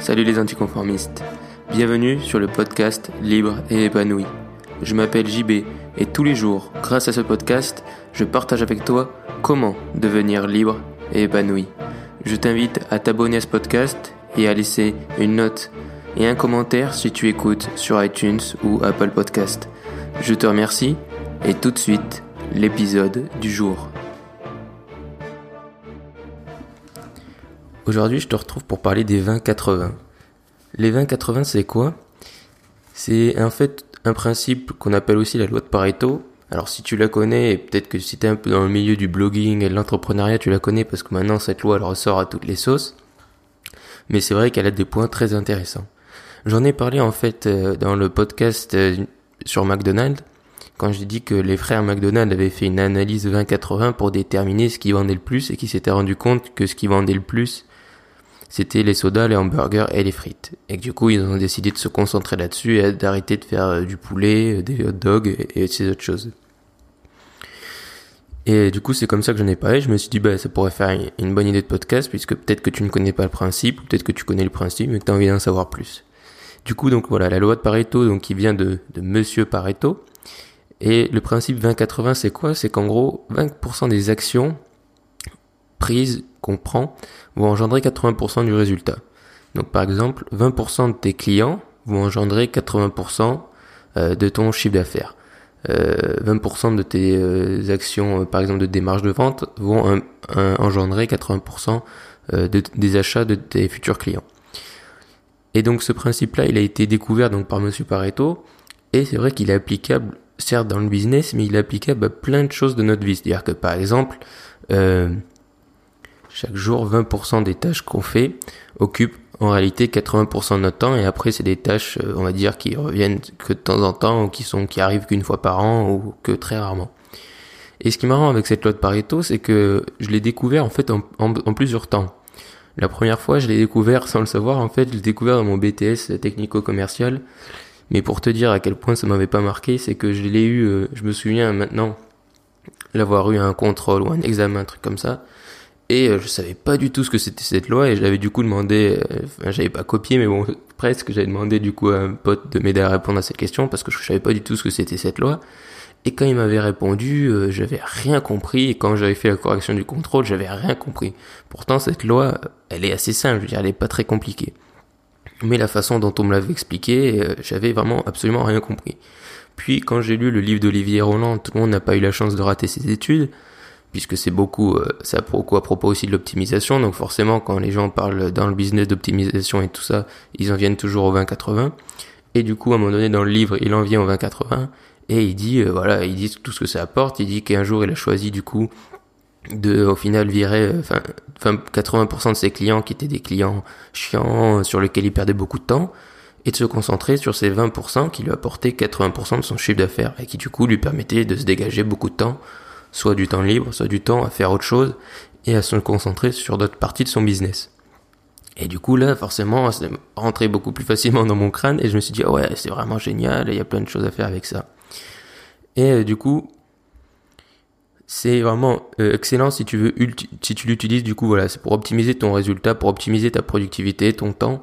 Salut les anticonformistes. Bienvenue sur le podcast Libre et épanoui. Je m'appelle JB et tous les jours, grâce à ce podcast, je partage avec toi comment devenir libre et épanoui. Je t'invite à t'abonner à ce podcast et à laisser une note et un commentaire si tu écoutes sur iTunes ou Apple Podcast. Je te remercie et tout de suite, l'épisode du jour. Aujourd'hui, je te retrouve pour parler des 20-80. Les 20-80, c'est quoi? C'est en fait un principe qu'on appelle aussi la loi de Pareto. Alors si tu la connais, et peut-être que si tu es un peu dans le milieu du blogging et de l'entrepreneuriat, tu la connais parce que maintenant cette loi elle ressort à toutes les sauces. Mais c'est vrai qu'elle a des points très intéressants. J'en ai parlé en fait euh, dans le podcast euh, sur McDonald's quand j'ai dit que les frères McDonald avaient fait une analyse 20-80 pour déterminer ce qui vendait le plus et qu'ils s'étaient rendu compte que ce qui vendait le plus c'était les sodas, les hamburgers et les frites. Et du coup, ils ont décidé de se concentrer là-dessus et d'arrêter de faire euh, du poulet, euh, des hot dogs et, ces autres choses. Et du coup, c'est comme ça que j'en ai parlé. Je me suis dit, bah, ça pourrait faire une bonne idée de podcast, puisque peut-être que tu ne connais pas le principe, ou peut-être que tu connais le principe, mais que tu as envie d'en savoir plus. Du coup, donc voilà, la loi de Pareto, donc qui vient de, de Monsieur Pareto. Et le principe 20-80, c'est quoi? C'est qu'en gros, 20% des actions prises qu'on prend vont engendrer 80% du résultat. Donc par exemple, 20% de tes clients vont engendrer 80% euh, de ton chiffre d'affaires. 20% euh, de tes euh, actions, par exemple de démarche de vente, vont engendrer 80% des achats de tes futurs clients. Et donc ce principe-là, il a été découvert donc par Monsieur Pareto, et c'est vrai qu'il est applicable, certes dans le business, mais il est applicable à plein de choses de notre vie. C'est-à-dire que par exemple, chaque jour, 20% des tâches qu'on fait occupent en réalité 80% de notre temps et après c'est des tâches, euh, on va dire, qui reviennent que de temps en temps ou qui sont, qui arrivent qu'une fois par an ou que très rarement. Et ce qui est marrant avec cette loi de Pareto, c'est que je l'ai découvert en fait en, plusieurs temps. La première fois, je l'ai découvert sans le savoir, en fait, je l'ai découvert dans mon BTS technico-commercial. Mais pour te dire à quel point ça m'avait pas marqué, c'est que je l'ai eu, euh, je me souviens maintenant, l'avoir eu à un contrôle ou un examen, un truc comme ça et euh, je savais pas du tout ce que c'était cette loi et j'avais du coup demandé, euh, enfin, j'avais pas copié mais bon presque, j'avais demandé du coup à un pote de m'aider à répondre à cette question parce que je savais pas du tout ce que c'était cette loi. Et quand il m'avait répondu, euh, j'avais rien compris et quand j'avais fait la correction du contrôle, j'avais rien compris. Pourtant cette loi, elle est assez simple, je veux dire, elle est pas très compliquée. Mais la façon dont on me l'avait expliqué, j'avais vraiment absolument rien compris. Puis quand j'ai lu le livre d'Olivier Roland, tout le monde n'a pas eu la chance de rater ses études puisque c'est beaucoup, euh, ça à propos, aussi de l'optimisation. Donc forcément, quand les gens parlent dans le business d'optimisation et tout ça, ils en viennent toujours au 20-80. Et du coup, à un moment donné, dans le livre, il en vient au 20-80 et il dit, euh, voilà, il dit tout ce que ça apporte. Il dit qu'un jour, il a choisi du coup de, au final, virer, euh, enfin, 80% de ses clients qui étaient des clients chiants sur lesquels il perdait beaucoup de temps et de se concentrer sur ces 20% qui lui apportaient 80% de son chiffre d'affaires et qui du coup lui permettaient de se dégager beaucoup de temps soit du temps libre, soit du temps à faire autre chose et à se concentrer sur d'autres parties de son business. Et du coup là, forcément, c'est rentré beaucoup plus facilement dans mon crâne et je me suis dit ouais, c'est vraiment génial, il y a plein de choses à faire avec ça. Et euh, du coup, c'est vraiment euh, excellent si tu veux si tu l'utilises du coup voilà, c'est pour optimiser ton résultat, pour optimiser ta productivité, ton temps.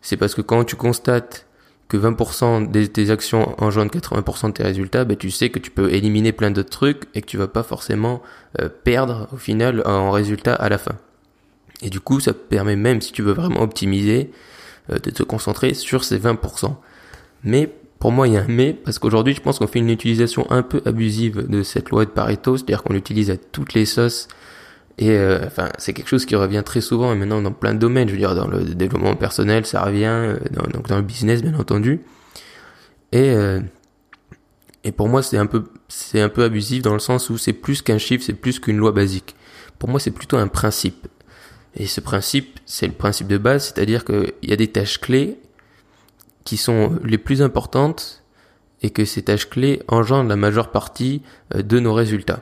C'est parce que quand tu constates que 20% de tes actions engendrent 80% de tes résultats, ben tu sais que tu peux éliminer plein d'autres trucs et que tu vas pas forcément euh, perdre au final en résultat à la fin. Et du coup, ça permet même si tu veux vraiment optimiser euh, de te concentrer sur ces 20%. Mais pour moi, il y a un mais parce qu'aujourd'hui, je pense qu'on fait une utilisation un peu abusive de cette loi de Pareto, c'est-à-dire qu'on l'utilise à toutes les sauces et euh, enfin, c'est quelque chose qui revient très souvent et maintenant dans plein de domaines. Je veux dire, dans le développement personnel, ça revient, euh, dans, donc dans le business, bien entendu. Et euh, et pour moi, c'est un peu c'est un peu abusif dans le sens où c'est plus qu'un chiffre, c'est plus qu'une loi basique. Pour moi, c'est plutôt un principe. Et ce principe, c'est le principe de base, c'est-à-dire qu'il y a des tâches clés qui sont les plus importantes et que ces tâches clés engendrent la majeure partie de nos résultats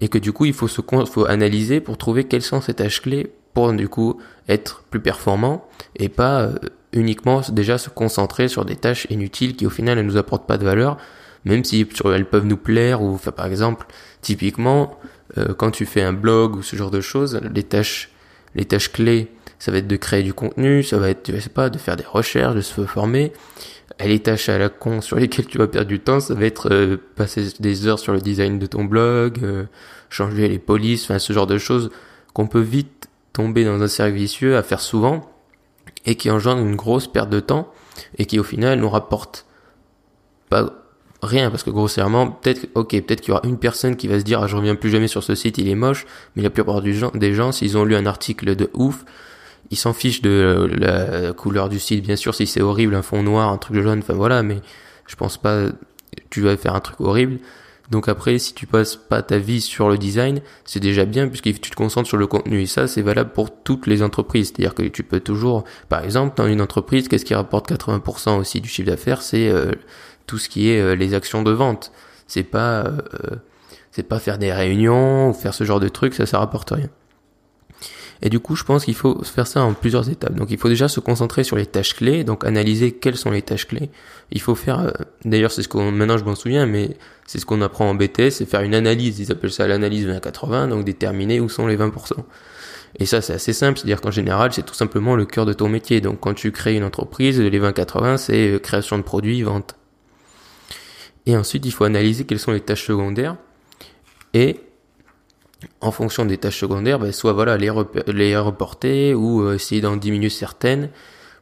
et que du coup il faut se faut analyser pour trouver quelles sont ces tâches clés pour du coup être plus performant et pas euh, uniquement déjà se concentrer sur des tâches inutiles qui au final ne nous apportent pas de valeur même si elles peuvent nous plaire ou enfin, par exemple typiquement euh, quand tu fais un blog ou ce genre de choses les tâches les tâches clés ça va être de créer du contenu, ça va être, je sais pas, de faire des recherches, de se former. Les tâches à la con sur lesquelles tu vas perdre du temps, ça va être euh, passer des heures sur le design de ton blog, euh, changer les polices, enfin ce genre de choses qu'on peut vite tomber dans un cercle vicieux à faire souvent et qui engendre une grosse perte de temps et qui au final nous rapporte pas rien parce que grossièrement peut-être ok peut-être qu'il y aura une personne qui va se dire ah je reviens plus jamais sur ce site il est moche mais la plupart gens, des gens s'ils ont lu un article de ouf ils s'en fichent de la couleur du site bien sûr si c'est horrible un fond noir un truc jaune enfin voilà mais je pense pas tu vas faire un truc horrible donc après, si tu passes pas ta vie sur le design, c'est déjà bien puisque tu te concentres sur le contenu. Et ça, c'est valable pour toutes les entreprises. C'est-à-dire que tu peux toujours, par exemple, dans une entreprise, qu'est-ce qui rapporte 80% aussi du chiffre d'affaires? C'est euh, tout ce qui est euh, les actions de vente. C'est pas, euh, c'est pas faire des réunions ou faire ce genre de trucs, ça, ça rapporte rien. Et du coup, je pense qu'il faut faire ça en plusieurs étapes. Donc, il faut déjà se concentrer sur les tâches clés, donc analyser quelles sont les tâches clés. Il faut faire, euh, d'ailleurs, c'est ce qu'on, maintenant je m'en souviens, mais c'est ce qu'on apprend en BTS, c'est faire une analyse. Ils appellent ça l'analyse 20-80, donc déterminer où sont les 20%. Et ça, c'est assez simple, c'est-à-dire qu'en général, c'est tout simplement le cœur de ton métier. Donc, quand tu crées une entreprise, les 20-80, c'est euh, création de produits, vente. Et ensuite, il faut analyser quelles sont les tâches secondaires et en fonction des tâches secondaires, ben, soit voilà les, les reporter ou euh, essayer d'en diminuer certaines.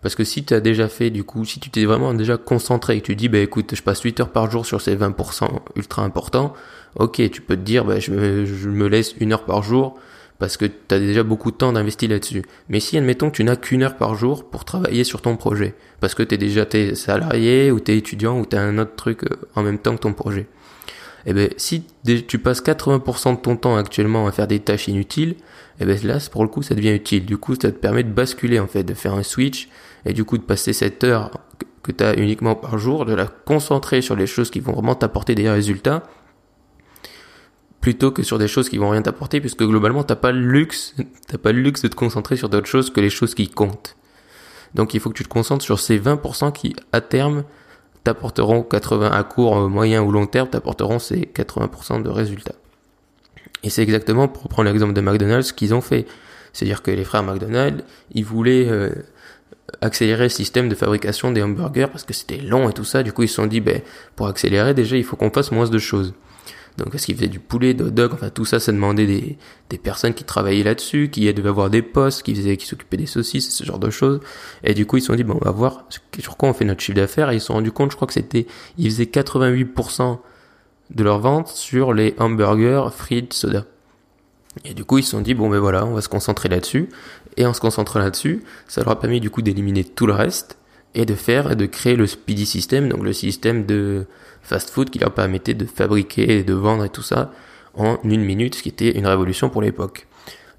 Parce que si tu as déjà fait, du coup, si tu t'es vraiment déjà concentré et que tu dis, bah écoute, je passe 8 heures par jour sur ces 20% ultra importants, ok, tu peux te dire, bah, je, me, laisse une heure par jour parce que tu as déjà beaucoup de temps d'investir là-dessus. Mais si, admettons que tu n'as qu'une heure par jour pour travailler sur ton projet, parce que tu es déjà t'es salarié ou tu es étudiant ou tu as un autre truc euh, en même temps que ton projet eh ben, si tu passes 80% de ton temps actuellement à faire des tâches inutiles, eh ben, là, pour le coup, ça devient utile. Du coup, ça te permet de basculer, en fait, de faire un switch, et du coup, de passer cette heure que tu as uniquement par jour, de la concentrer sur les choses qui vont vraiment t'apporter des résultats, plutôt que sur des choses qui vont rien t'apporter, puisque globalement, t'as pas le luxe, t'as pas le luxe de te concentrer sur d'autres choses que les choses qui comptent. Donc, il faut que tu te concentres sur ces 20% qui, à terme, t'apporteront 80 à court, euh, moyen ou long terme, t'apporteront ces 80% de résultats. Et c'est exactement, pour prendre l'exemple de McDonald's, qu'ils ont fait. C'est-à-dire que les frères McDonald's, ils voulaient euh, accélérer le système de fabrication des hamburgers parce que c'était long et tout ça. Du coup, ils se sont dit, ben, pour accélérer, déjà, il faut qu'on fasse moins de choses. Donc, est-ce qu'ils faisaient du poulet, de dog, enfin, tout ça, ça demandait des, des personnes qui travaillaient là-dessus, qui devaient avoir des postes, qui faisaient, qui s'occupaient des saucisses, ce genre de choses. Et du coup, ils se sont dit, bon, on va voir sur quoi on fait notre chiffre d'affaires. Et ils se sont rendus compte, je crois que c'était, ils faisaient 88% de leurs ventes sur les hamburgers, frites, soda. Et du coup, ils se sont dit, bon, ben voilà, on va se concentrer là-dessus. Et en se concentrant là-dessus, ça leur a permis du coup d'éliminer tout le reste et de faire de créer le speedy system, donc le système de fast-food qui leur permettait de fabriquer et de vendre et tout ça en une minute, ce qui était une révolution pour l'époque.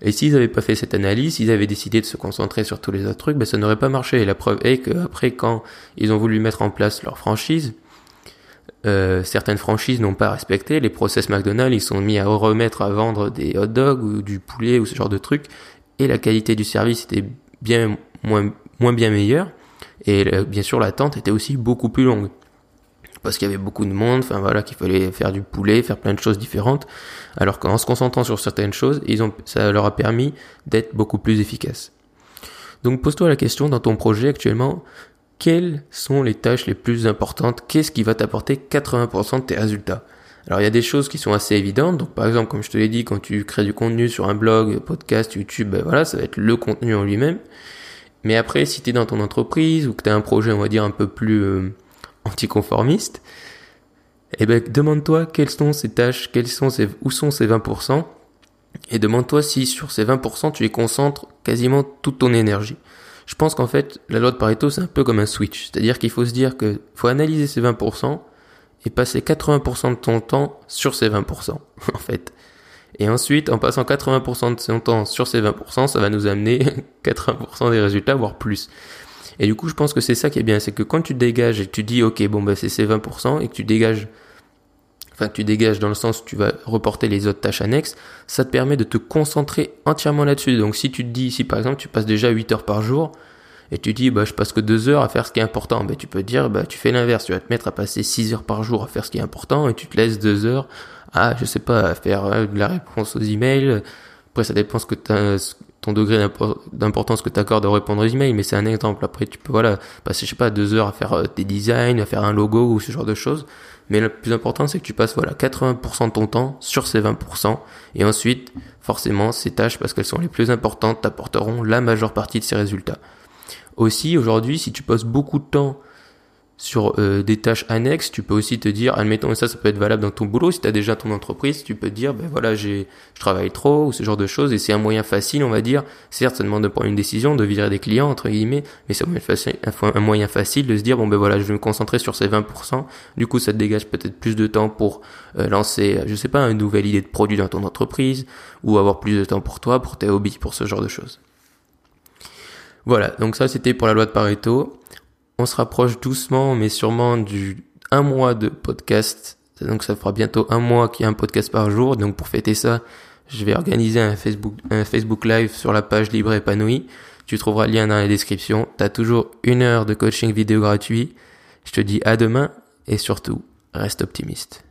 Et s'ils n'avaient pas fait cette analyse, s'ils avaient décidé de se concentrer sur tous les autres trucs, ben ça n'aurait pas marché. Et la preuve est qu'après, quand ils ont voulu mettre en place leur franchise, euh, certaines franchises n'ont pas respecté les process McDonald's, ils sont mis à remettre à vendre des hot dogs ou du poulet ou ce genre de trucs, et la qualité du service était bien moins, moins bien meilleure, et bien sûr l'attente était aussi beaucoup plus longue parce qu'il y avait beaucoup de monde, enfin voilà, qu'il fallait faire du poulet, faire plein de choses différentes. Alors qu'en se concentrant sur certaines choses, ils ont, ça leur a permis d'être beaucoup plus efficaces. Donc pose-toi la question dans ton projet actuellement, quelles sont les tâches les plus importantes? Qu'est-ce qui va t'apporter 80% de tes résultats? Alors il y a des choses qui sont assez évidentes. Donc par exemple, comme je te l'ai dit, quand tu crées du contenu sur un blog, podcast, YouTube, ben voilà, ça va être le contenu en lui-même. Mais après, si tu es dans ton entreprise ou que tu as un projet, on va dire, un peu plus euh, anticonformiste, eh ben, demande-toi quelles sont ces tâches, quels sont ces, où sont ces 20%, et demande-toi si sur ces 20%, tu y concentres quasiment toute ton énergie. Je pense qu'en fait, la loi de Pareto, c'est un peu comme un switch. C'est-à-dire qu'il faut se dire que faut analyser ces 20% et passer 80% de ton temps sur ces 20%, en fait. Et ensuite, en passant 80% de son temps sur ces 20%, ça va nous amener 80% des résultats, voire plus. Et du coup, je pense que c'est ça qui est bien, c'est que quand tu dégages et que tu dis, ok, bon, bah, c'est ces 20%, et que tu dégages, enfin, tu dégages dans le sens où tu vas reporter les autres tâches annexes, ça te permet de te concentrer entièrement là-dessus. Donc, si tu te dis, si par exemple, tu passes déjà 8 heures par jour, et tu dis, bah, je passe que 2 heures à faire ce qui est important, tu peux dire, bah, tu fais l'inverse, tu vas te mettre à passer 6 heures par jour à faire ce qui est important, et tu te laisses 2 heures à, je sais pas, à faire euh, de la réponse aux emails. Après, ça dépend ce que ton degré d'importance que tu accordes à répondre aux emails, mais c'est un exemple. Après, tu peux, voilà, passer, je sais pas, deux heures à faire euh, des designs, à faire un logo ou ce genre de choses. Mais le plus important, c'est que tu passes, voilà, 80% de ton temps sur ces 20%. Et ensuite, forcément, ces tâches, parce qu'elles sont les plus importantes, t'apporteront la majeure partie de ces résultats. Aussi, aujourd'hui, si tu passes beaucoup de temps sur euh, des tâches annexes, tu peux aussi te dire, admettons, ça, ça peut être valable dans ton boulot, si tu as déjà ton entreprise, tu peux te dire, ben voilà, j'ai, je travaille trop, ou ce genre de choses, et c'est un moyen facile, on va dire, certes, ça demande de prendre une décision, de virer des clients, entre guillemets, mais c'est un moyen facile de se dire, bon ben voilà, je vais me concentrer sur ces 20%, du coup, ça te dégage peut-être plus de temps pour euh, lancer, je sais pas, une nouvelle idée de produit dans ton entreprise, ou avoir plus de temps pour toi, pour tes hobbies, pour ce genre de choses. Voilà, donc ça c'était pour la loi de Pareto on se rapproche doucement, mais sûrement du un mois de podcast. Donc ça fera bientôt un mois qu'il y a un podcast par jour. Donc pour fêter ça, je vais organiser un Facebook, un Facebook Live sur la page Libre Épanoui. Tu trouveras le lien dans la description. Tu as toujours une heure de coaching vidéo gratuit. Je te dis à demain et surtout, reste optimiste.